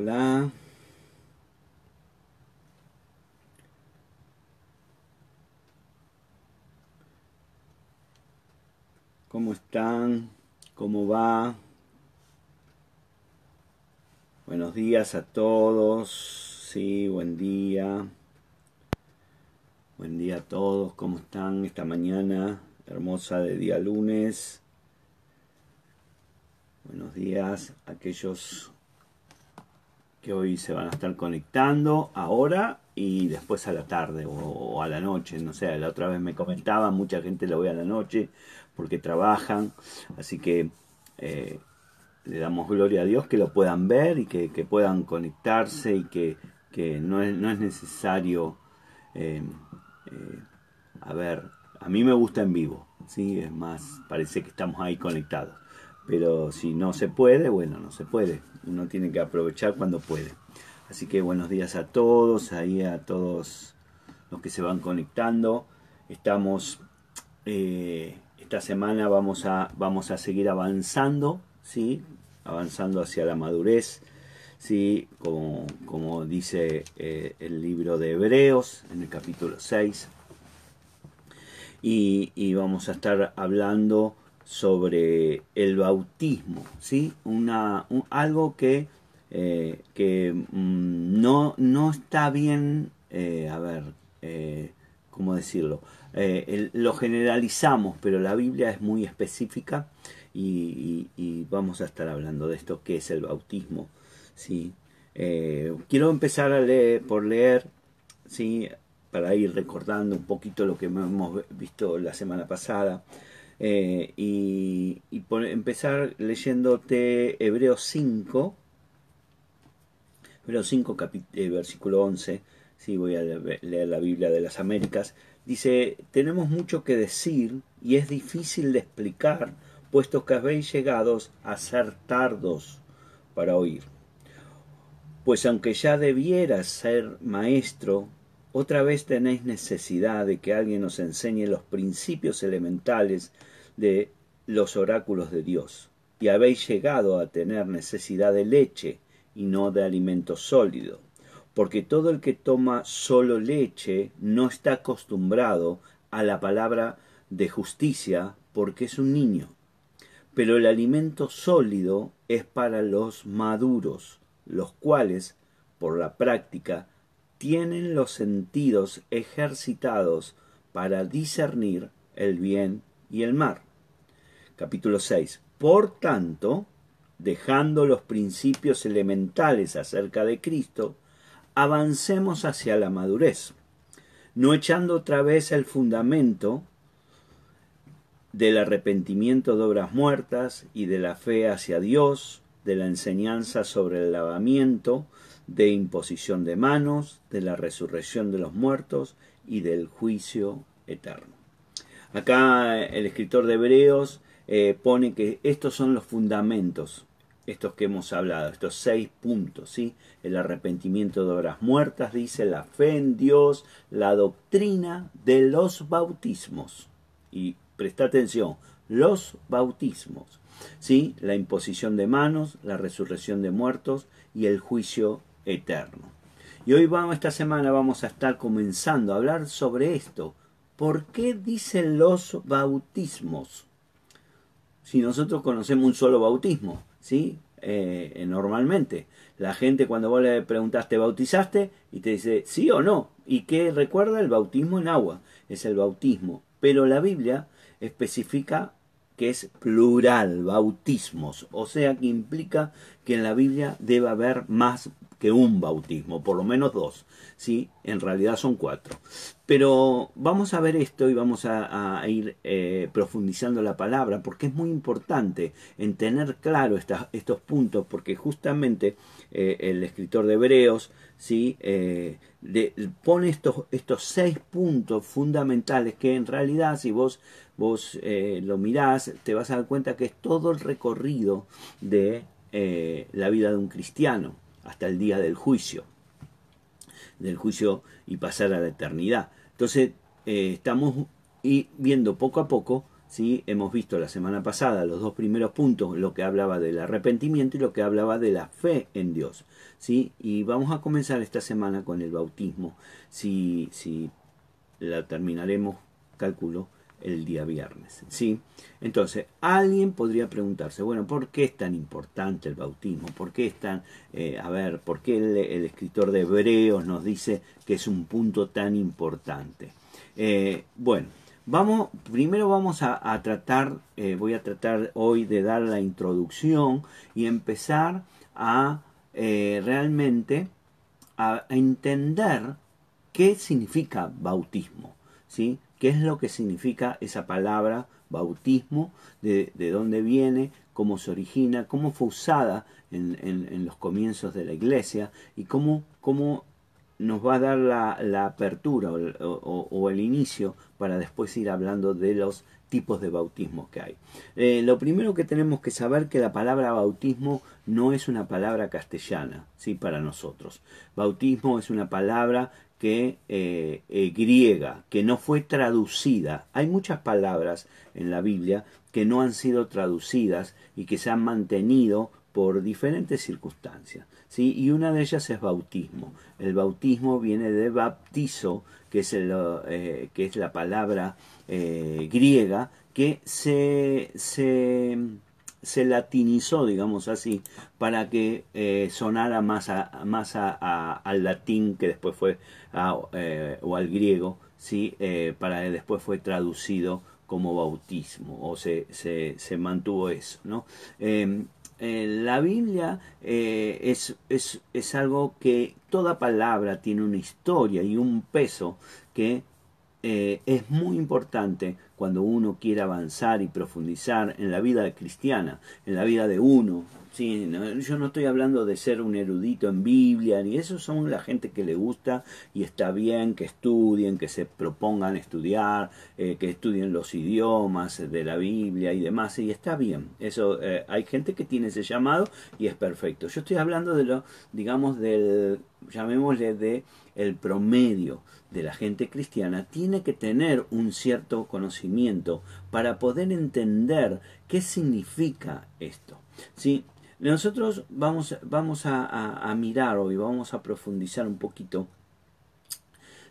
Hola. ¿Cómo están? ¿Cómo va? Buenos días a todos. Sí, buen día. Buen día a todos. ¿Cómo están esta mañana hermosa de día lunes? Buenos días a aquellos que hoy se van a estar conectando ahora y después a la tarde o, a la noche. No sé, la otra vez me comentaban, mucha gente lo ve a la noche porque trabajan. Así que eh, le damos gloria a Dios que lo puedan ver y que, puedan conectarse y que, no, es, no, es, necesario. Eh, eh, a ver, a mí me gusta en vivo, ¿sí? es más, parece que estamos ahí conectados. Pero si no se puede, bueno, no se puede. Uno tiene que aprovechar cuando puede. Así que buenos días a todos, ahí a todos los que se van conectando. Estamos, eh, esta semana vamos a, vamos a seguir avanzando, ¿sí? Avanzando hacia la madurez, ¿sí? Como, como dice eh, el libro de Hebreos en el capítulo 6. Y, y vamos a estar hablando sobre el bautismo, ¿sí? Una, algo que, eh, que mm, no, no, está bien, eh, a ver, eh, ¿cómo decirlo? lo generalizamos, pero la Biblia es muy específica y, vamos a estar hablando de esto, qué es el bautismo, ¿sí? quiero empezar a leer, por leer, ¿sí? Para ir recordando un poquito lo que hemos visto la semana pasada. Eh, y, por empezar leyéndote Hebreos 5, Hebreos 5, eh, versículo 11, sí, voy a leer la Biblia de las Américas, dice, tenemos mucho que decir y es difícil de explicar, puesto que habéis llegado a ser tardos para oír. Pues aunque ya debieras ser maestro, otra vez tenéis necesidad de que alguien os enseñe los principios elementales de los oráculos de Dios, y habéis llegado a tener necesidad de leche y no de alimento sólido, porque todo el que toma solo leche no está acostumbrado a la palabra de justicia porque es un niño. Pero el alimento sólido es para los maduros, los cuales, por la práctica, tienen los sentidos ejercitados para discernir el bien y el mal capítulo 6. Por tanto, dejando los principios elementales acerca de Cristo, avancemos hacia la madurez, no echando otra vez el fundamento del arrepentimiento de obras muertas y de la fe hacia Dios, de la enseñanza sobre el lavamiento, de imposición de manos, de la resurrección de los muertos y del juicio eterno. Acá el escritor de Hebreos eh, pone que estos son los fundamentos, estos que hemos hablado, estos seis puntos, ¿sí? El arrepentimiento de obras muertas, dice, la fe en Dios, la doctrina de los bautismos. Y presta atención, los bautismos, ¿sí? La imposición de manos, la resurrección de muertos y el juicio eterno. Y hoy vamos, esta semana vamos a estar comenzando a hablar sobre esto. ¿Por qué dicen los bautismos? si nosotros conocemos un solo bautismo, ¿sí? Eh, normalmente. La gente cuando vos le preguntaste, bautizaste? Y te dice sí o no. ¿Y qué recuerda? El bautismo en agua. Es el bautismo. Pero la Biblia especifica que es plural, bautismos. O sea que implica que en la Biblia debe haber más que un bautismo, por lo menos dos. ¿sí? En realidad son cuatro. Pero vamos a ver esto y vamos a, ir eh, profundizando la palabra porque es muy importante en tener claro estos puntos porque justamente eh, el escritor de Hebreos ¿sí? Eh, pone estos, estos seis puntos fundamentales que en realidad si vos, vos lo mirás te vas a dar cuenta que es todo el recorrido de la vida de un cristiano hasta el día del juicio del juicio y pasar a la eternidad. Entonces, eh, estamos viendo poco a poco ¿sí? Hemos visto la semana pasada los dos primeros puntos, lo que hablaba del arrepentimiento y lo que hablaba de la fe en Dios. ¿sí? Y vamos a comenzar esta semana con el bautismo. Si, si la terminaremos, calculo, el día viernes. ¿sí? Entonces, alguien podría preguntarse, bueno, ¿por qué es tan importante el bautismo? ¿Por qué es tan, eh, a ver, por qué el, escritor de Hebreos nos dice que es un punto tan importante? Eh, bueno, vamos, primero vamos a, tratar, eh, voy a tratar hoy de dar la introducción y empezar a realmente a entender qué significa bautismo, ¿sí? Qué es lo que significa esa palabra bautismo, de, dónde viene, cómo se origina, cómo fue usada en, los comienzos de la iglesia y cómo, cómo nos va a dar la, apertura o, el inicio para después ir hablando de los tipos de bautismo que hay. Eh, lo primero que tenemos que saber que la palabra bautismo no es una palabra castellana, ¿sí? Para nosotros. Bautismo es una palabra que eh, eh, griega, que no fue traducida. Hay muchas palabras en la Biblia que no han sido traducidas y que se han mantenido por diferentes circunstancias. ¿sí? Y una de ellas es bautismo. El bautismo viene de baptizo, que es, eh, que es la palabra griega, que se se latinizó, digamos así, para que eh, sonara más, a, más al latín que después fue, eh, o al griego, ¿sí? Eh, para que después fue traducido como bautismo, o se, se, se mantuvo eso. ¿no? Em, la Biblia es, es, es algo que toda palabra tiene una historia y un peso que es muy importante cuando uno quiere avanzar y profundizar en la vida cristiana, en la vida de uno. Sí, yo no estoy hablando de ser un erudito en Biblia, ni eso son la gente que le gusta y está bien que estudien, que se propongan estudiar, eh, que estudien los idiomas de la Biblia y demás, y está bien. Eso eh, hay gente que tiene ese llamado y es perfecto. Yo estoy hablando de lo, digamos, del, llamémosle de el promedio de la gente cristiana tiene que tener un cierto conocimiento para poder entender qué significa esto. ¿sí? Nosotros vamos, vamos a, mirar hoy, vamos a profundizar un poquito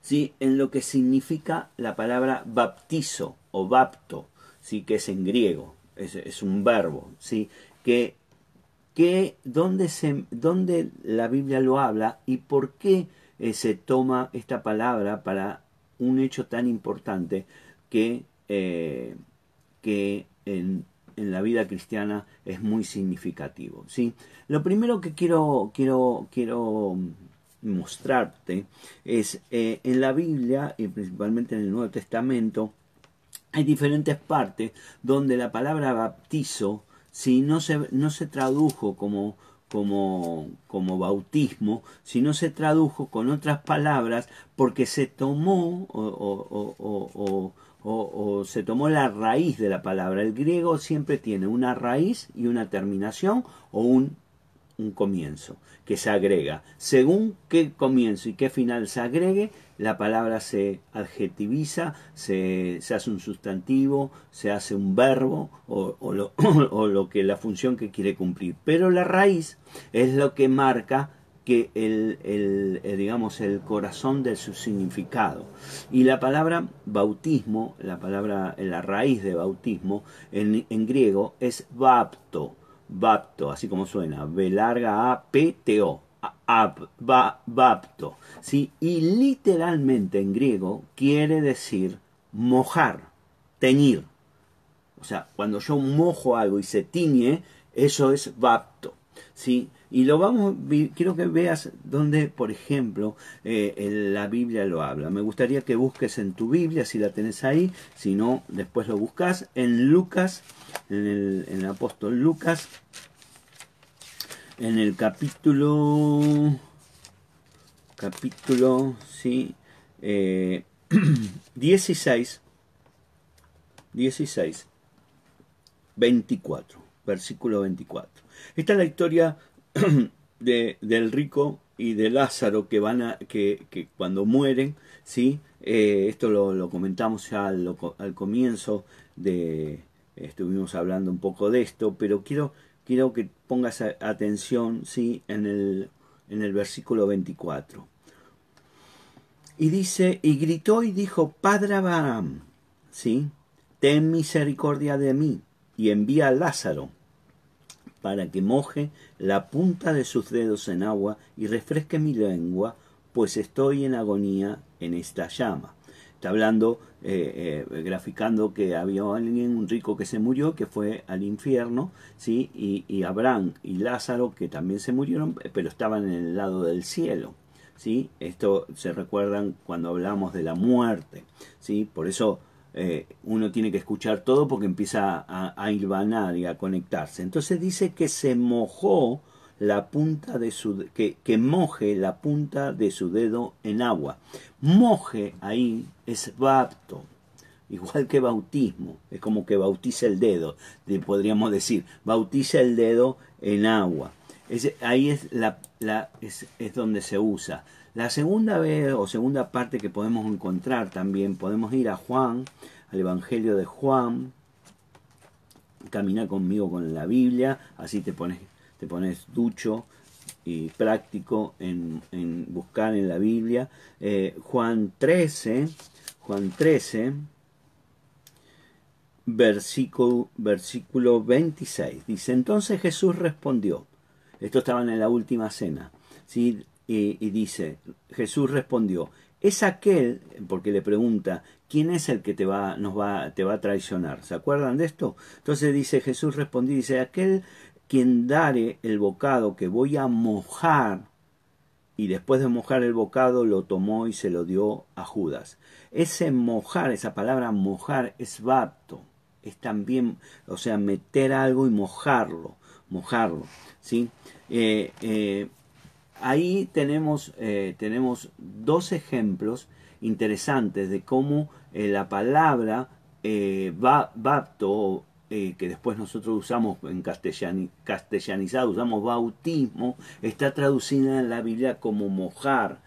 ¿sí? en lo que significa la palabra baptizo o bapto, ¿sí? que es en griego, es, un verbo, ¿sí? que, que donde, se, donde la Biblia lo habla y por qué eh, se toma esta palabra para un hecho tan importante que, eh, que en, en, la vida cristiana es muy significativo. ¿sí? Lo primero que quiero, quiero, quiero mostrarte es eh, en la Biblia y principalmente en el Nuevo Testamento hay diferentes partes donde la palabra baptizo si no se, no se tradujo como como, como bautismo, sino se tradujo con otras palabras porque se tomó o, o, se tomó la raíz de la palabra. El griego siempre tiene una raíz y una terminación o un un comienzo que se agrega. Según qué comienzo y qué final se agregue, la palabra se adjetiviza, se, se hace un sustantivo, se hace un verbo o, lo, o, lo, que la función que quiere cumplir. Pero la raíz es lo que marca que el, el, eh, digamos el corazón de su significado y la palabra bautismo la palabra la raíz de bautismo en, en griego es bapto bapto, así como suena, B larga A, P, T, O, bapto, ¿sí? Y literalmente en griego quiere decir mojar, teñir. O sea, cuando yo mojo algo y se tiñe, eso es bapto, ¿sí? Y lo vamos, quiero que veas donde, por ejemplo, eh, la Biblia lo habla. Me gustaría que busques en tu Biblia, si la tenés ahí, si no, después lo buscas, en Lucas, en el, apóstol Lucas, en el capítulo, capítulo, sí, 16, 16, 24, versículo 24. Esta es la historia de, del rico y de Lázaro que van a, que, que cuando mueren, ¿sí? Eh, esto lo, comentamos ya al, comienzo de, estuvimos hablando un poco de esto, pero quiero, quiero que pongas atención, ¿sí? En el, en el versículo 24. Y dice, y gritó y dijo, Padre Abraham, ¿sí? Ten misericordia de mí y envía a Lázaro para que moje la punta de sus dedos en agua y refresque mi lengua, pues estoy en agonía en esta llama. Está hablando, eh, eh, graficando que había alguien, un rico que se murió, que fue al infierno, ¿sí? Y, y, Abraham y Lázaro, que también se murieron, pero estaban en el lado del cielo. ¿sí? Esto se recuerdan cuando hablamos de la muerte. ¿sí? Por eso eh, uno tiene que escuchar todo porque empieza a, a y a conectarse. Entonces dice que se mojó la punta de su que, que moje la punta de su dedo en agua. Moje ahí es bapto, igual que bautismo, es como que bautiza el dedo, podríamos decir, bautiza el dedo en agua. ahí es, la, la, es, es donde se usa. La segunda vez o segunda parte que podemos encontrar también, podemos ir a Juan, al Evangelio de Juan, camina conmigo con la Biblia, así te pones, te pones ducho y práctico en, buscar en la Biblia. Eh, Juan 13, Juan 13, versículo, versículo 26. Dice, entonces Jesús respondió, esto estaba en la última cena, ¿sí? y, dice, Jesús respondió, es aquel, porque le pregunta, ¿quién es el que te va, nos va, te va a traicionar? ¿Se acuerdan de esto? Entonces dice, Jesús respondió, dice, aquel quien dare el bocado que voy a mojar, y después de mojar el bocado lo tomó y se lo dio a Judas. Ese mojar, esa palabra mojar es bapto, es también, o sea, meter algo y mojarlo, mojarlo, ¿sí? Eh, eh, ahí tenemos, eh, tenemos dos ejemplos interesantes de cómo la palabra eh, que después nosotros usamos en castellanizado, usamos bautismo, está traducida en la Biblia como mojar,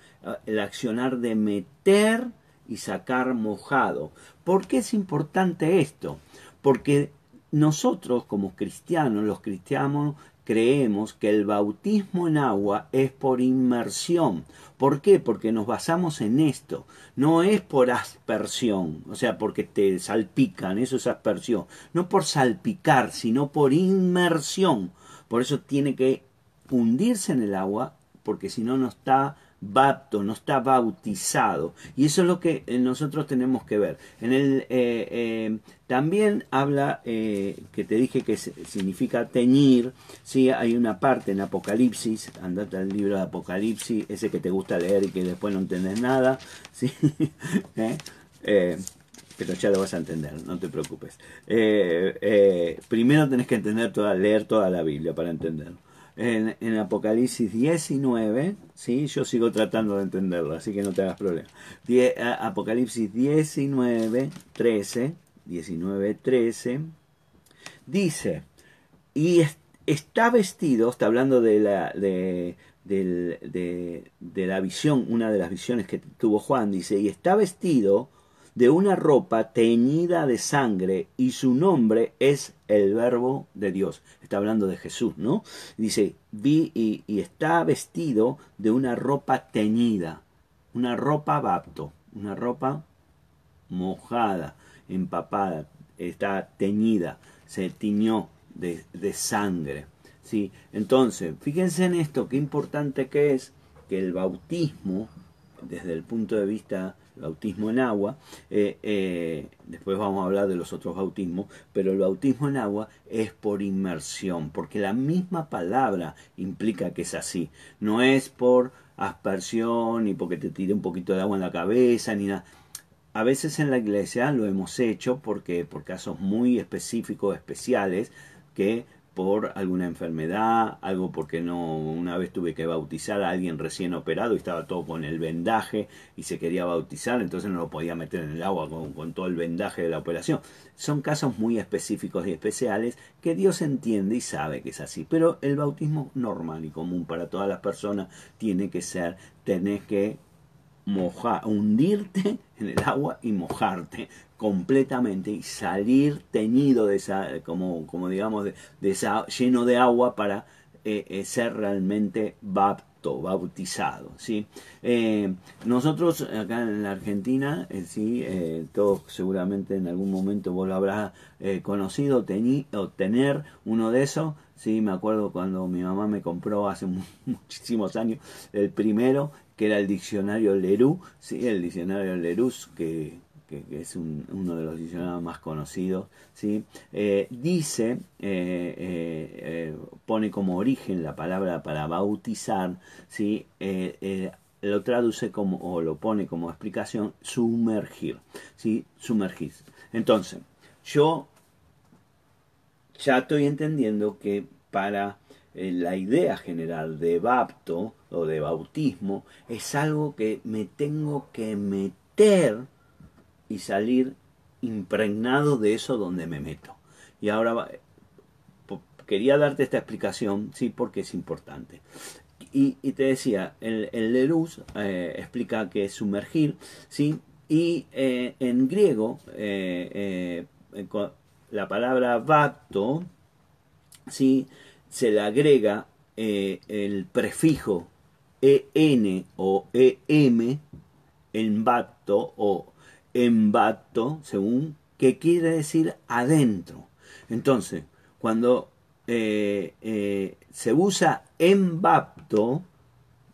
el accionar de meter y sacar mojado. ¿Por qué es importante esto? Porque nosotros como cristianos, los cristianos creemos que el bautismo en agua es por inmersión. ¿Por qué? Porque nos basamos en esto. No es por aspersión, o sea, porque te salpican, eso es aspersión. No por salpicar, sino por inmersión. Por eso tiene que hundirse en el agua, porque si no, no está bapto, no está bautizado. Y eso es lo que eh, nosotros tenemos que ver. En el, eh, eh, también habla, que te dije que significa teñir, ¿sí? hay una parte en Apocalipsis, andate al libro de Apocalipsis, ese que te gusta leer y que después no entendés nada, ¿sí? pero ya lo vas a entender, no te preocupes. primero tenés que entender toda, leer toda la Biblia para entenderlo en, Apocalipsis 19, ¿sí? yo sigo tratando de entenderlo, así que no te hagas problema. Apocalipsis 19, 13, 19, 13, dice, y está vestido, está hablando de la, de, la visión, una de las visiones que tuvo Juan, dice, y está vestido de una ropa teñida de sangre y su nombre es el verbo de Dios. Está hablando de Jesús, ¿no? Dice, vi y, está vestido de una ropa teñida, una ropa bapto, una ropa mojada, empapada, está teñida, se tiñó de, de sangre. ¿sí? Entonces, fíjense en esto, qué importante que es que el bautismo, desde el punto de vista bautismo en agua, eh, eh, después vamos a hablar de los otros bautismos, pero el bautismo en agua es por inmersión, porque la misma palabra implica que es así, no es por aspersión, ni porque te tire un poquito de agua en la cabeza, ni nada. A veces en la iglesia lo hemos hecho porque por casos muy específicos, especiales, que por alguna enfermedad, algo porque no una vez tuve que bautizar a alguien recién operado y estaba todo con el vendaje y se quería bautizar, entonces no lo podía meter en el agua con, con todo el vendaje de la operación. Son casos muy específicos y especiales que Dios entiende y sabe que es así, pero el bautismo normal y común para todas las personas tiene que ser, tenés que mojar, hundirte en el agua y mojarte completamente y salir teñido de esa, como, como digamos, de, esa, lleno de agua para eh, eh, ser realmente bautizado. ¿sí? Eh, nosotros acá en la Argentina, ¿sí? todos seguramente en algún momento vos lo habrás conocido o tener uno de esos. Sí, me acuerdo cuando mi mamá me compró hace muchísimos años el primero que era el diccionario Leroux, ¿sí? el diccionario Leroux, que, que, es uno de los diccionarios más conocidos, ¿sí? Eh, dice, eh, eh, pone como origen la palabra para bautizar, ¿sí? lo traduce como, o lo pone como explicación, sumergir, ¿sí? sumergir. Entonces, yo ya estoy entendiendo que para la idea general de bapto o de bautismo es algo que me tengo que meter y salir impregnado de eso donde me meto. Y ahora quería darte esta explicación, sí, porque es importante. Y, te decía, el, el Lerus eh, explica que es sumergir, sí, y eh, en griego eh, la palabra bapto, sí, se le agrega el prefijo en o em en bapto o en bapto, según que quiere decir adentro. Entonces, cuando eh, eh, se usa en bapto,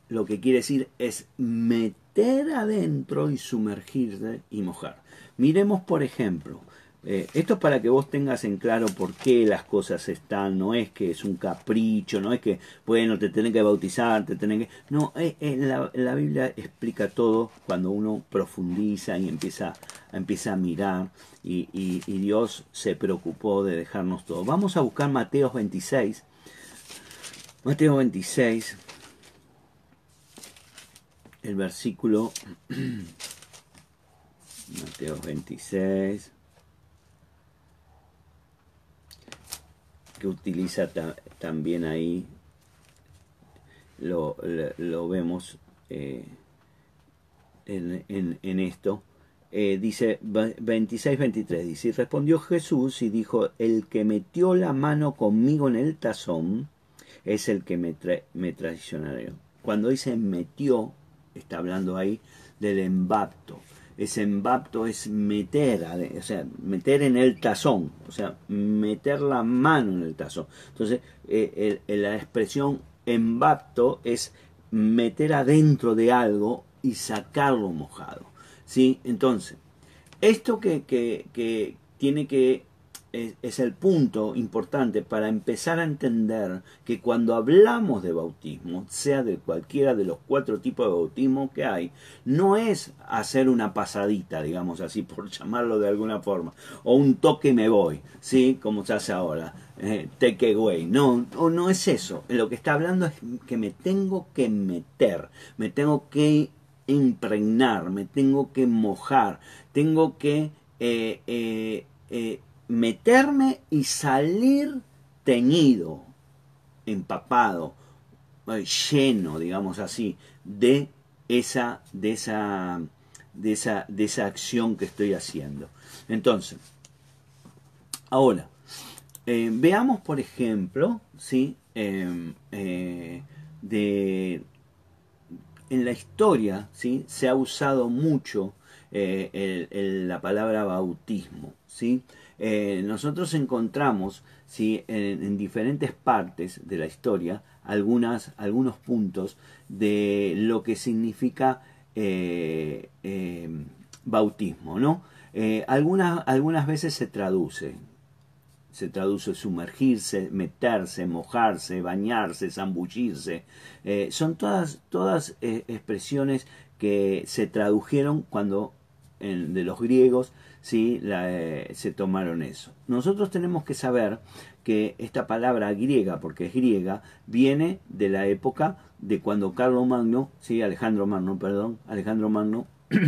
lo que quiere decir es meter adentro y sumergirse y mojar. Miremos, por ejemplo, eh, esto es para que vos tengas en claro por qué las cosas están, no es que es un capricho, no es que, bueno, te tenés que bautizar, te tenés que... No, eh, eh, la, Biblia explica todo cuando uno profundiza y empieza, empieza a mirar y, y, Dios se preocupó de dejarnos todo. Vamos a buscar Mateo 26. Mateo 26, el versículo... Mateo 26. Que utiliza también ahí, lo, vemos eh, en, esto. Eh, dice 26-23, dice, y respondió Jesús y dijo, el que metió la mano conmigo en el tazón es el que me, me traicionará. Cuando dice metió, está hablando ahí del embapto ese embapto es meter, o sea, meter en el tazón, o sea, meter la mano en el tazón. Entonces, eh, la expresión embapto es meter adentro de algo y sacarlo mojado. ¿sí? Entonces, esto que, que, que tiene que es, el punto importante para empezar a entender que cuando hablamos de bautismo, sea de cualquiera de los cuatro tipos de bautismo que hay, no es hacer una pasadita, digamos así, por llamarlo de alguna forma, o un toque y me voy, ¿sí? Como se hace ahora, eh, take away. No, no es eso. Lo que está hablando es que me tengo que meter, me tengo que impregnar, me tengo que mojar, tengo que eh, eh, eh meterme y salir teñido, empapado, eh, lleno, digamos así, de esa, de esa, de esa, de esa acción que estoy haciendo. Entonces, ahora, eh, veamos por ejemplo, ¿sí? Em, eh, de, en la historia ¿sí? se ha usado mucho la palabra bautismo. ¿sí? Eh, nosotros encontramos ¿sí? En, diferentes partes de la historia algunas, algunos puntos de lo que significa eh, eh, bautismo. ¿no? algunas, algunas veces se traduce, se traduce sumergirse, meterse, mojarse, bañarse, zambullirse. son todas, todas expresiones que se tradujeron cuando de los griegos ¿sí? Eh, se tomaron eso. Nosotros tenemos que saber que esta palabra griega, porque es griega, viene de la época de cuando Carlos Magno, ¿sí? Alejandro Magno, perdón, Alejandro Magno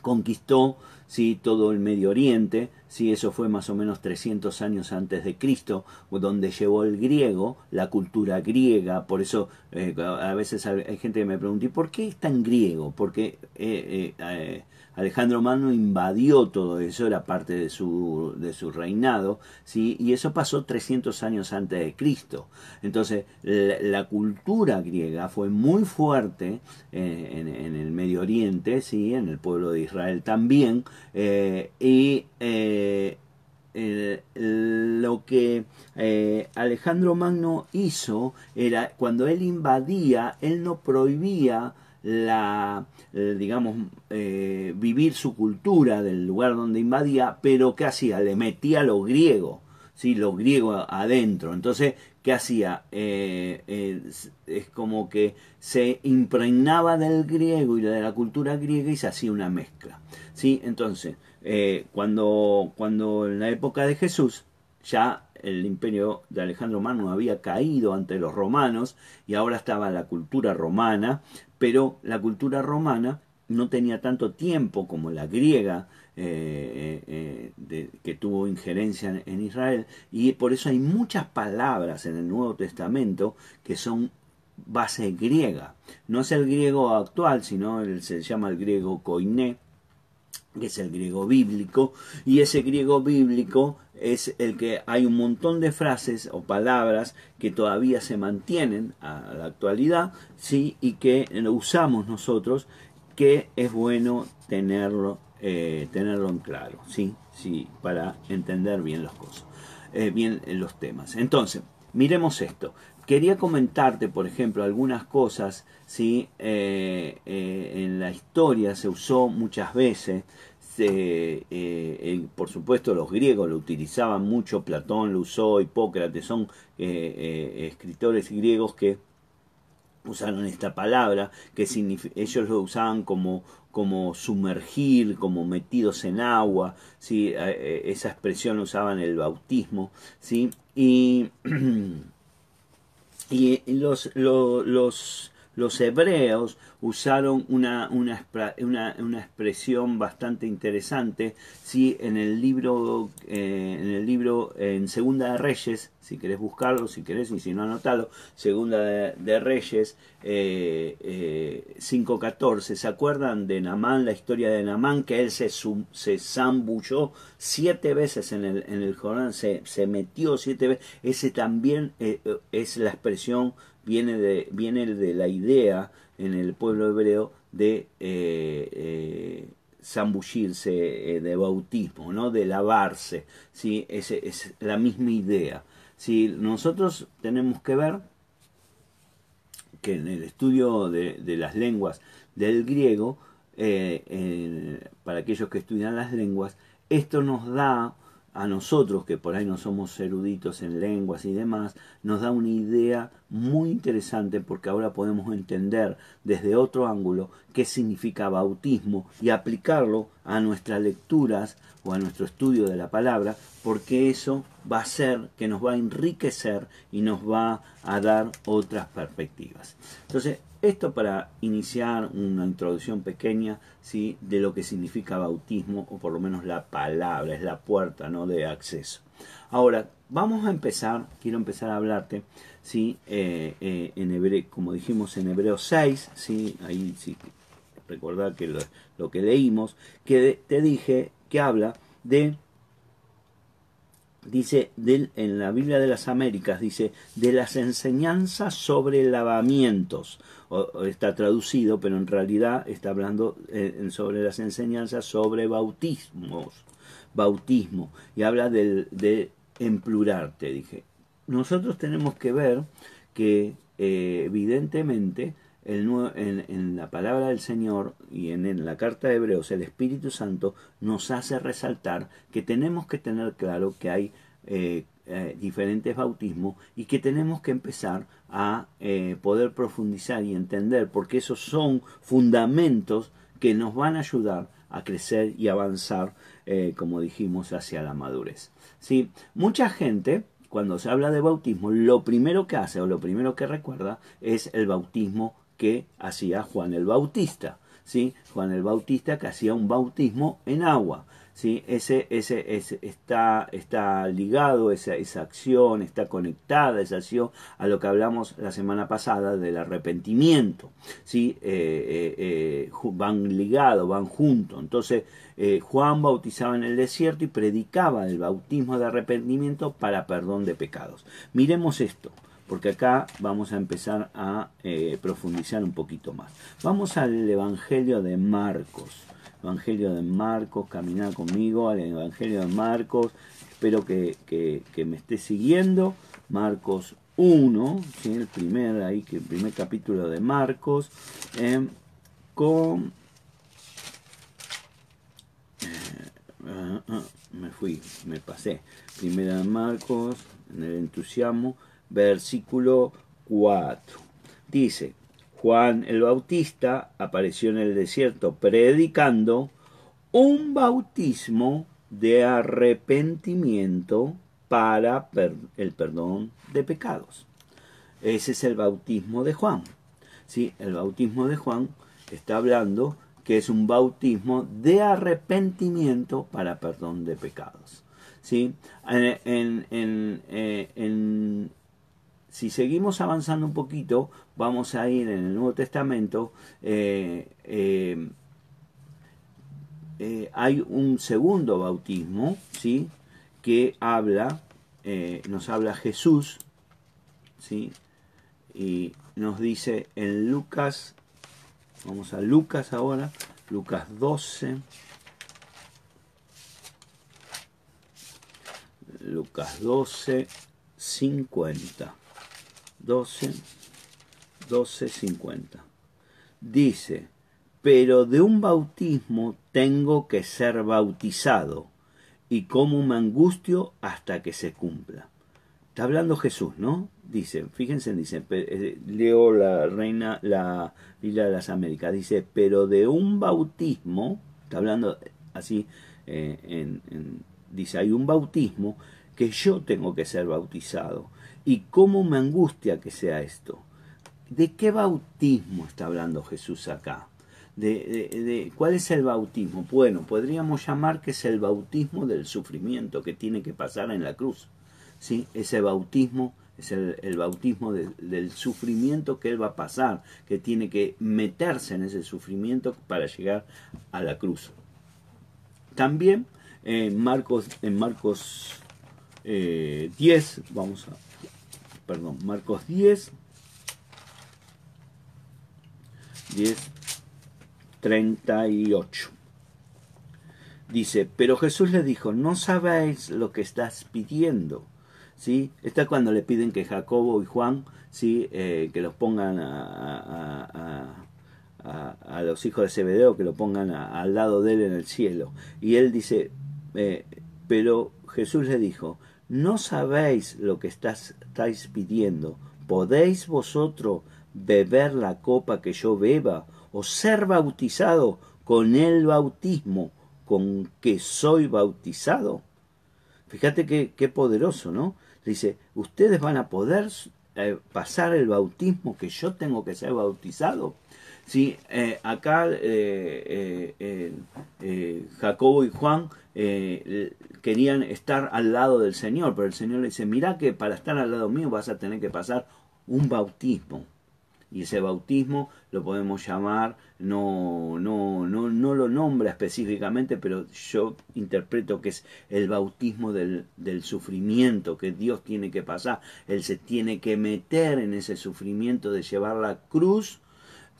conquistó ¿sí? todo el Medio Oriente, ¿sí? eso fue más o menos 300 años antes de Cristo, donde llevó el griego, la cultura griega, por eso eh, a veces hay gente que me pregunta, ¿y por qué es tan griego? Porque eh, eh, Alejandro Magno invadió todo eso, era parte de su, de su reinado, ¿sí? y eso pasó 300 años antes de Cristo. Entonces, la, cultura griega fue muy fuerte eh, en, el Medio Oriente, ¿sí? en el pueblo de Israel también, eh, y eh, lo que Alejandro Magno hizo era, cuando él invadía, él no prohibía la, eh, digamos, eh, vivir su cultura del lugar donde invadía, pero ¿qué hacía? Le metía lo griego, ¿sí? lo griego adentro. Entonces, ¿qué hacía? Eh, es como que se impregnaba del griego y de la cultura griega y se hacía una mezcla. ¿sí? Entonces, cuando, cuando en la época de Jesús, ya el imperio de Alejandro Magno había caído ante los romanos y ahora estaba la cultura romana, pero la cultura romana no tenía tanto tiempo como la griega eh, eh, eh, que tuvo injerencia en Israel y por eso hay muchas palabras en el Nuevo Testamento que son base griega. No es el griego actual, sino se llama el griego koiné, que es el griego bíblico, y ese griego bíblico es el que hay un montón de frases o palabras que todavía se mantienen a la actualidad, sí, y que usamos nosotros, que es bueno tenerlo, eh, tenerlo en claro, sí, sí, para entender bien las cosas, eh, bien los temas. Entonces, miremos esto. Quería comentarte, por ejemplo, algunas cosas, ¿sí? Eh, en la historia se usó muchas veces eh, por supuesto los griegos lo utilizaban mucho, Platón lo usó, Hipócrates, son eh, eh, escritores griegos que usaron esta palabra, que ellos lo usaban como, como sumergir, como metidos en agua, ¿sí? esa expresión usaban el bautismo, ¿sí? y, y los hebreos usaron una, una, una, expresión bastante interesante ¿sí? en el libro eh, en el libro en Segunda de Reyes si querés buscarlo si querés y si no anotalo Segunda de, Reyes eh, eh, 5.14 ¿se acuerdan de Namán la historia de Namán que él se, se zambulló siete veces en el, en el Jordán se, se metió siete veces ese también eh, es la expresión viene de, viene de la idea en el pueblo hebreo de eh, eh, zambullirse, eh, de bautismo, ¿no? de lavarse. ¿sí? Es, es la misma idea. Si nosotros tenemos que ver que en el estudio de, de las lenguas del griego, para aquellos que estudian las lenguas, esto nos da a nosotros, que por ahí no somos eruditos en lenguas y demás, nos da una idea muy interesante porque ahora podemos entender desde otro ángulo qué significa bautismo y aplicarlo a nuestras lecturas o a nuestro estudio de la palabra, porque eso va a ser que nos va a enriquecer y nos va a dar otras perspectivas. Entonces, esto para iniciar una introducción pequeña ¿sí? de lo que significa bautismo, o por lo menos la palabra, es la puerta ¿no? de acceso. Ahora, vamos a empezar, quiero empezar a hablarte, ¿sí? Eh, eh, en hebreo, como dijimos en Hebreo 6, ¿sí? ahí sí, recordar que lo, que leímos, que te dije que habla de dice en la Biblia de las Américas, dice de las enseñanzas sobre lavamientos. Está traducido, pero en realidad está hablando eh, sobre las enseñanzas sobre bautismos, bautismo, y habla del, de en te dije. Nosotros tenemos que ver que eh, evidentemente en, la palabra del Señor y en, la carta de Hebreos, el Espíritu Santo nos hace resaltar que tenemos que tener claro que hay eh, eh, diferentes bautismos y que tenemos que empezar a eh, poder profundizar y entender, porque esos son fundamentos que nos van a ayudar a crecer y avanzar, como dijimos, hacia la madurez. ¿Sí? Mucha gente cuando se habla de bautismo, lo primero que hace o lo primero que recuerda es el bautismo que hacía Juan el Bautista. ¿sí? Juan el Bautista que hacía un bautismo en agua. ¿Sí? Ese, ese, ese está, está ligado, esa, esa acción, está conectada esa acción a lo que hablamos la semana pasada del arrepentimiento. ¿sí? Eh, eh, eh, van ligados, van juntos. Entonces, Juan bautizaba en el desierto y predicaba el bautismo de arrepentimiento para perdón de pecados. Miremos esto porque acá vamos a empezar a profundizar un poquito más. Vamos al Evangelio de Marcos. Evangelio de Marcos, caminar conmigo al Evangelio de Marcos, espero que, me esté siguiendo, Marcos 1, el primer ahí el primer capítulo de Marcos, em, con eh, ah, ah, me fui, me pasé, primera de Marcos, en el entusiasmo, versículo 4. Dice, Juan el Bautista apareció en el desierto predicando un bautismo de arrepentimiento para el perdón de pecados. Ese es el bautismo de Juan. ¿sí? El bautismo de Juan está hablando que es un bautismo de arrepentimiento para perdón de pecados. ¿sí? en, en, si seguimos avanzando un poquito, vamos a ir en el Nuevo Testamento, eh, eh, eh, hay un segundo bautismo, ¿sí? Que habla, nos habla Jesús, ¿sí? Y nos dice en Lucas, vamos a Lucas ahora, Lucas 12, Lucas 12, 50. 12, 12.50. Dice, pero de un bautismo tengo que ser bautizado, y como me angustio hasta que se cumpla. Está hablando Jesús, ¿no? Dice, fíjense, dice, eh, leo la reina, la Biblia de las Américas, dice, pero de un bautismo, está hablando así, eh, dice, hay un bautismo que yo tengo que ser bautizado y cómo me angustia que sea esto. ¿De qué bautismo está hablando Jesús acá? De, ¿Cuál es el bautismo? Bueno, podríamos llamar que es el bautismo del sufrimiento que tiene que pasar en la cruz. ¿sí? Ese bautismo es el, bautismo del sufrimiento que él va a pasar, que tiene que meterse en ese sufrimiento para llegar a la cruz. También en Marcos, en Marcos 10, eh, vamos a perdón, Marcos 10, 10, 38. Dice, pero Jesús le dijo, no sabéis lo que estás pidiendo. ¿Sí? Está cuando le piden que Jacobo y Juan, ¿sí? Eh, que los pongan a, los hijos de Zebedeo, que lo pongan al lado de él en el cielo. Y él dice, eh, pero Jesús le dijo, no sabéis lo que estáis pidiendo. ¿Podéis vosotros beber la copa que yo beba o ser bautizado con el bautismo con que soy bautizado? Fíjate qué, poderoso, ¿no? Dice, ustedes van a poder eh, pasar el bautismo que yo tengo que ser bautizado. Sí, eh, acá eh, eh, Jacobo y Juan querían estar al lado del Señor, pero el Señor le dice, mira que para estar al lado mío vas a tener que pasar un bautismo. Y ese bautismo lo podemos llamar, no, no, no, no lo nombra específicamente, pero yo interpreto que es el bautismo del, del sufrimiento que Dios tiene que pasar. Él se tiene que meter en ese sufrimiento de llevar la cruz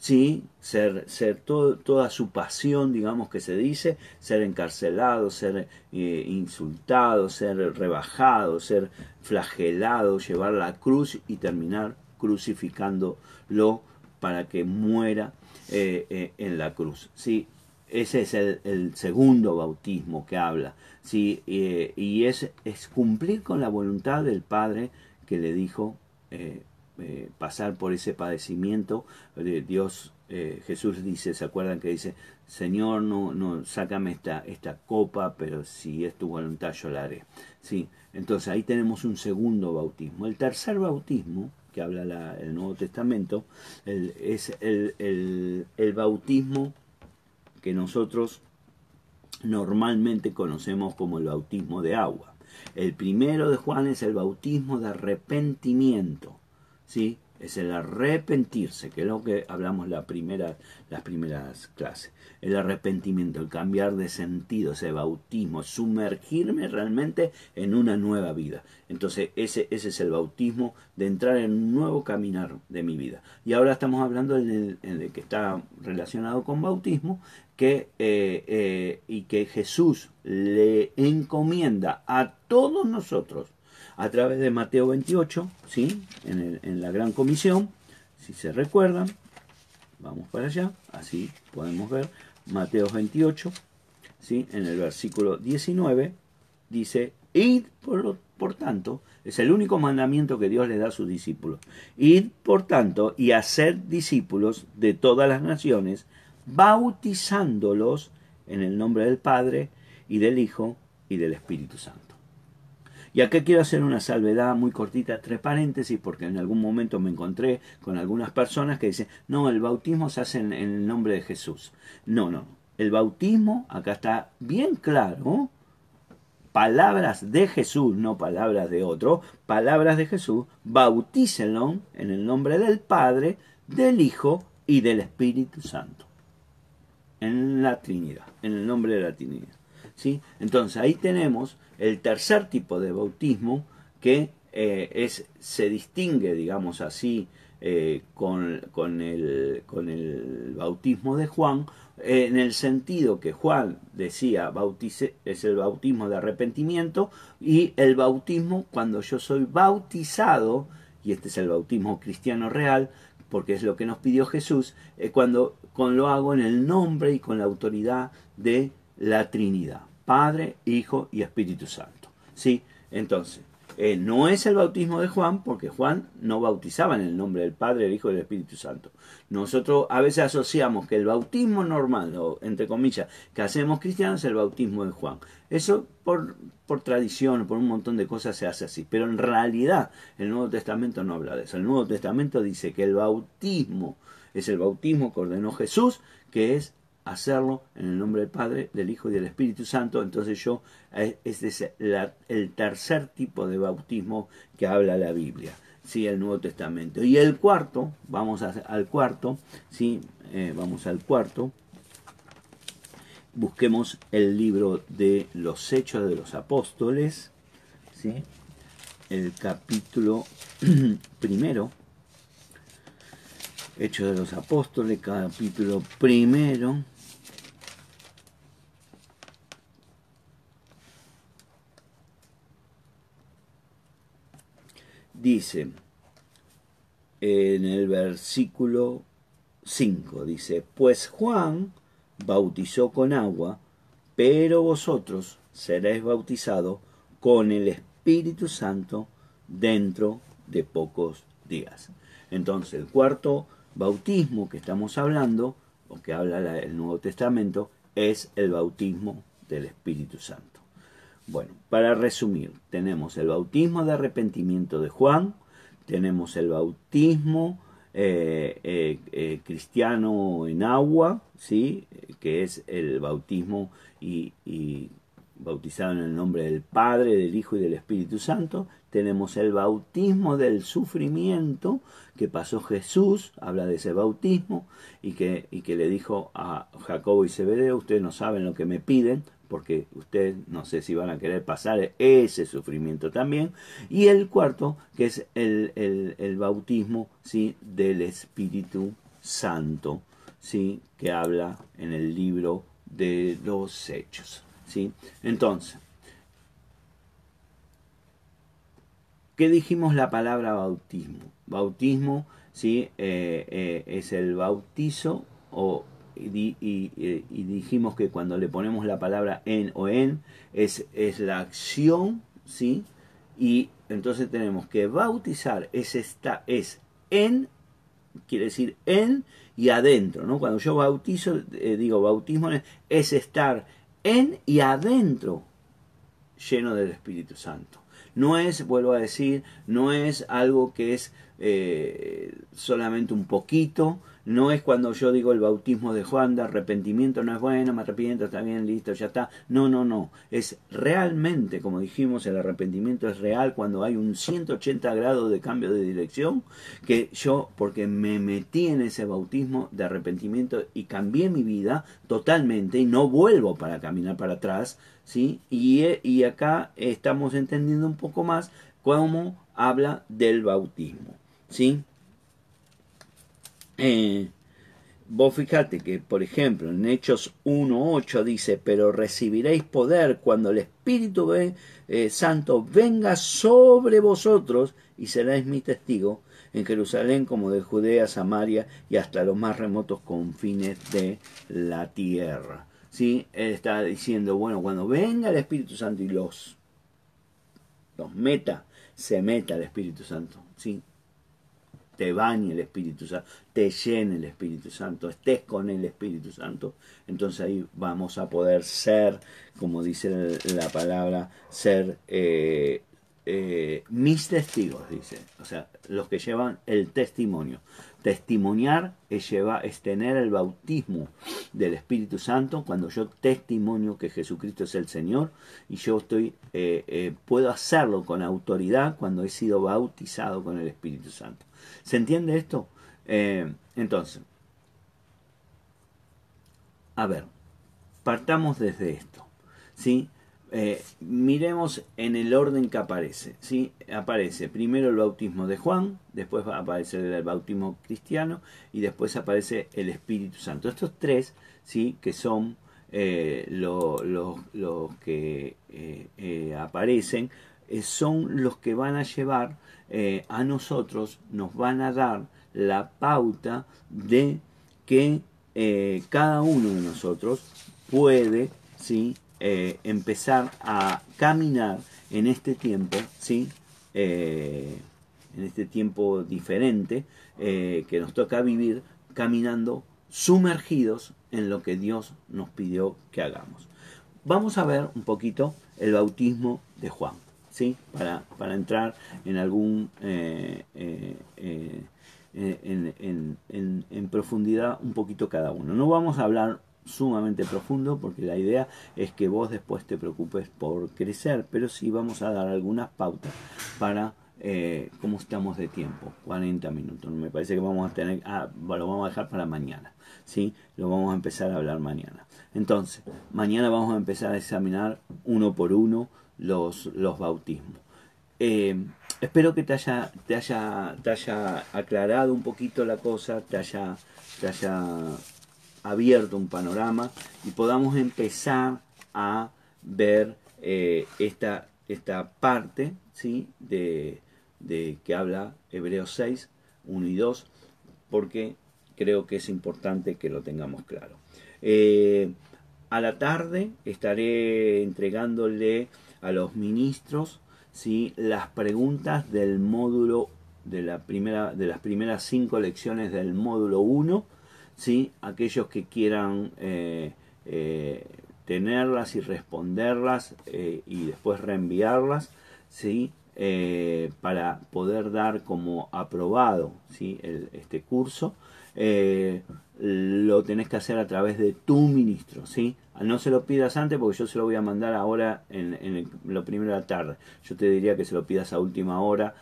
¿sí? ser, ser toda su pasión, digamos que se dice, ser encarcelado, ser eh, insultado, ser rebajado, ser flagelado, llevar la cruz y terminar crucificándolo para que muera eh, eh, en la cruz. ¿sí? Ese es el, segundo bautismo que habla. ¿sí? y es, es cumplir con la voluntad del Padre que le dijo eh, pasar por ese padecimiento. de Dios, eh, Jesús dice, ¿se acuerdan que dice, Señor, no, no, sácame esta, esta copa, pero si es tu voluntad yo la haré. Sí, entonces ahí tenemos un segundo bautismo. El tercer bautismo, que habla el Nuevo Testamento, es el, el, bautismo que nosotros normalmente conocemos como el bautismo de agua. El primero de Juan es el bautismo de arrepentimiento, ¿sí? Es el arrepentirse, que es lo que hablamos la primera, las primeras clases. El arrepentimiento, el cambiar de sentido, ese bautismo, sumergirme realmente en una nueva vida. Entonces, ese, ese es el bautismo de entrar en un nuevo caminar de mi vida. Y ahora estamos hablando de que está relacionado con bautismo, que, eh, eh, y que Jesús le encomienda a todos nosotros a través de Mateo 28, ¿sí? en, en la gran comisión, si se recuerdan, vamos para allá, así podemos ver, Mateo 28, ¿sí? en el versículo 19, dice, id por, tanto, es el único mandamiento que Dios le da a sus discípulos, id por tanto y hacer discípulos de todas las naciones, bautizándolos en el nombre del Padre y del Hijo y del Espíritu Santo. Y aquí quiero hacer una salvedad muy cortita, tres paréntesis, porque en algún momento me encontré con algunas personas que dicen, no, el bautismo se hace en, el nombre de Jesús. No, no, el bautismo, acá está bien claro, palabras de Jesús, no palabras de otro, palabras de Jesús, bautícenlo en el nombre del Padre, del Hijo y del Espíritu Santo en la Trinidad, en el nombre de la Trinidad. ¿sí? Entonces ahí tenemos el tercer tipo de bautismo que eh, es, se distingue, digamos así, eh, con, el, bautismo de Juan, eh, en el sentido que Juan decía, bautice, es el bautismo de arrepentimiento, y el bautismo cuando yo soy bautizado, y este es el bautismo cristiano real, porque es lo que nos pidió Jesús, cuando con lo hago en el nombre y con la autoridad de la Trinidad, Padre, Hijo y Espíritu Santo. ¿Sí? Entonces, eh, no es el bautismo de Juan, porque Juan no bautizaba en el nombre del Padre, del Hijo y del Espíritu Santo. Nosotros a veces asociamos que el bautismo normal, o entre comillas, que hacemos cristianos es el bautismo de Juan. Eso por, por tradición, por un montón de cosas se hace así. Pero en realidad el Nuevo Testamento no habla de eso. El Nuevo Testamento dice que el bautismo es el bautismo que ordenó Jesús, que es hacerlo en el nombre del Padre, del Hijo y del Espíritu Santo. Entonces yo, este es el tercer tipo de bautismo que habla la Biblia, ¿sí? el Nuevo Testamento. Y el cuarto, vamos al cuarto, ¿sí? Eh, vamos al cuarto, busquemos el libro de los Hechos de los Apóstoles, ¿sí? el capítulo primero, Hechos de los Apóstoles, capítulo primero. Dice en el versículo 5, dice, pues Juan bautizó con agua, pero vosotros seréis bautizados con el Espíritu Santo dentro de pocos días. Entonces, el cuarto bautismo que estamos hablando, o que habla el Nuevo Testamento, es el bautismo del Espíritu Santo. Bueno, para resumir, tenemos el bautismo de arrepentimiento de Juan, tenemos el bautismo eh, eh, eh, cristiano en agua, ¿sí? que es el bautismo y, y bautizado en el nombre del Padre, del Hijo y del Espíritu Santo. Tenemos el bautismo del sufrimiento que pasó Jesús, habla de ese bautismo, y que, y que le dijo a Jacobo y Zebedeo, ustedes no saben lo que me piden, porque ustedes no sé si van a querer pasar ese sufrimiento también. Y el cuarto, que es el, el, bautismo ¿sí? del Espíritu Santo, ¿sí? que habla en el libro de los Hechos. ¿Sí? Entonces, ¿qué dijimos la palabra bautismo? Bautismo ¿sí? Eh, eh, es el bautizo o, y, y, dijimos que cuando le ponemos la palabra en o en es, es la acción, ¿sí? Y entonces tenemos que bautizar es, esta, es en, quiere decir en y adentro, ¿no? Cuando yo bautizo, eh, digo bautismo es estar en y adentro, lleno del Espíritu Santo. No es, vuelvo a decir, no es algo que es eh, solamente un poquito, no es cuando yo digo el bautismo de Juan de arrepentimiento no es bueno, me arrepiento, está bien, listo, ya está. No, no, no. Es realmente, como dijimos, el arrepentimiento es real cuando hay un 180 grados de cambio de dirección, que yo, porque me metí en ese bautismo de arrepentimiento y cambié mi vida totalmente y no vuelvo para caminar para atrás, ¿sí? Y, y acá estamos entendiendo un poco más cómo habla del bautismo, ¿sí? Eh, vos fíjate que, por ejemplo, en Hechos 1.8 dice, pero recibiréis poder cuando el Espíritu eh, Santo venga sobre vosotros y seréis mi testigo en Jerusalén como de Judea, Samaria y hasta los más remotos confines de la tierra. ¿Sí? Él está diciendo, bueno, cuando venga el Espíritu Santo y los, los meta, se meta el Espíritu Santo. ¿sí? Te bañe el Espíritu Santo, te llene el Espíritu Santo, estés con el Espíritu Santo, entonces ahí vamos a poder ser, como dice la palabra, ser eh, eh, mis testigos, dice, o sea, los que llevan el testimonio. Testimoniar es, llevar, es tener el bautismo del Espíritu Santo cuando yo testimonio que Jesucristo es el Señor y yo estoy eh, puedo hacerlo con autoridad cuando he sido bautizado con el Espíritu Santo. ¿Se entiende esto? Eh, entonces, a ver, partamos desde esto. ¿sí? Eh, miremos en el orden que aparece. ¿sí? Aparece primero el bautismo de Juan, después va a aparecer el bautismo cristiano y después aparece el Espíritu Santo. Estos tres, ¿sí? que son eh, los que aparecen, son los que van a llevar eh, a nosotros nos van a dar la pauta de que eh, cada uno de nosotros puede ¿sí? Eh, empezar a caminar en este tiempo, ¿sí? en este tiempo diferente que nos toca vivir caminando sumergidos en lo que Dios nos pidió que hagamos. Vamos a ver un poquito el bautismo de Juan. ¿sí? para, para entrar en algún eh, eh, eh, en, en, profundidad un poquito cada uno. No vamos a hablar sumamente profundo porque la idea es que vos después te preocupes por crecer, pero sí vamos a dar algunas pautas para cómo estamos de tiempo, 40 minutos. Me parece que vamos a tener, ah, lo vamos a dejar para mañana, ¿sí? Lo vamos a empezar a hablar mañana. Entonces, mañana vamos a empezar a examinar uno por uno los, los bautismos. Eh, espero que te haya, te, haya, te haya aclarado un poquito la cosa, te haya, te haya abierto un panorama y podamos empezar a ver eh, esta, esta parte ¿sí? de, de que habla Hebreos 6, 1 y 2, porque creo que es importante que lo tengamos claro. Eh, a la tarde estaré entregándole a los ministros ¿sí? las preguntas del módulo de, la primera, de las primeras cinco lecciones del módulo 1, ¿sí? aquellos que quieran eh, eh, tenerlas y responderlas eh, y después reenviarlas, ¿sí? para poder dar como aprobado ¿sí? este curso. lo tenés que hacer a través de tu ministro, ¿sí? No se lo pidas antes porque yo se lo voy a mandar ahora en, en lo primero de la tarde. Yo te diría que se lo pidas a última hora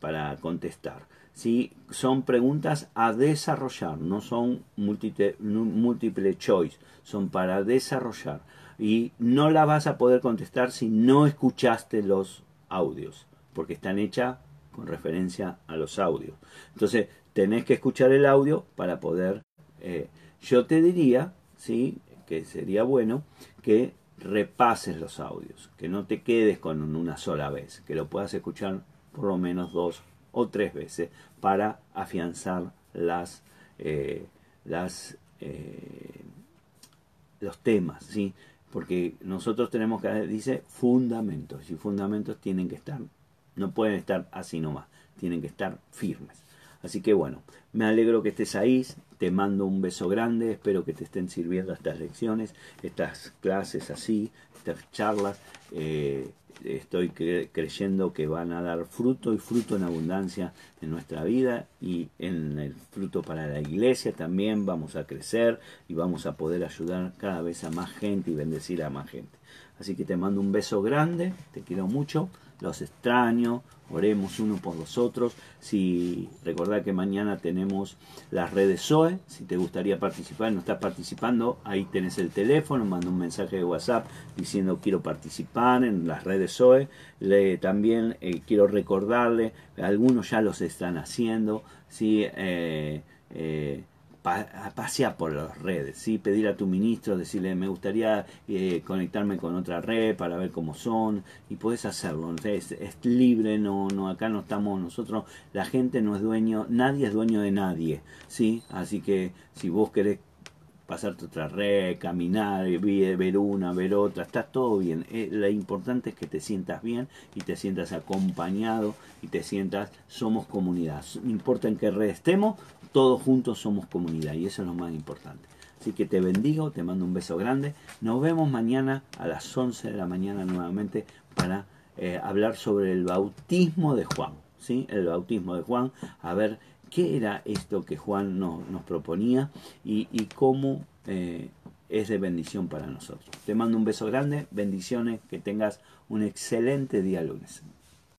para contestar. ¿Sí? Son preguntas a desarrollar, no son múltiple, choice, son para desarrollar. Y no la vas a poder contestar si no escuchaste los audios, porque están hechas con referencia a los audios. Entonces, tenés que escuchar el audio para poder... Eh, yo te diría ¿sí? que sería bueno que repases los audios, que no te quedes con una sola vez, que lo puedas escuchar por lo menos dos o tres veces para afianzar las, eh, las eh, los temas, ¿sí? porque nosotros tenemos que, dice, fundamentos, y fundamentos tienen que estar, no pueden estar así nomás, tienen que estar firmes. Así que bueno, me alegro que estés ahí, te mando un beso grande, espero que te estén sirviendo estas lecciones, estas clases así, estas charlas. Eh, estoy creyendo que van a dar fruto y fruto en abundancia en nuestra vida y en el fruto para la iglesia también vamos a crecer y vamos a poder ayudar cada vez a más gente y bendecir a más gente. Así que te mando un beso grande, te quiero mucho, los extraño, oremos uno por los otros. Si recordad que mañana tenemos las redes SOE, si te gustaría participar, no estás participando, ahí tenés el teléfono, manda un mensaje de WhatsApp diciendo quiero participar en las redes SOE. Le, también eh, quiero recordarle, algunos ya los están haciendo, ¿sí? Eh, eh, pasear por las redes, ¿sí? pedir a tu ministro, decirle me gustaría eh, conectarme con otra red para ver cómo son y puedes hacerlo, es, es, libre, no, no, acá no estamos nosotros, la gente no es dueño, nadie es dueño de nadie, ¿sí? así que si vos querés pasarte otra red, caminar, ver una, ver otra, está todo bien. Eh, lo importante es que te sientas bien y te sientas acompañado y te sientas, somos comunidad. No importa en qué red estemos, todos juntos somos comunidad y eso es lo más importante. Así que te bendigo, te mando un beso grande. Nos vemos mañana a las 11 de la mañana nuevamente para eh, hablar sobre el bautismo de Juan. ¿sí? El bautismo de Juan, a ver qué era esto que Juan nos proponía y, cómo eh, es de bendición para nosotros. Te mando un beso grande, bendiciones, que tengas un excelente día lunes.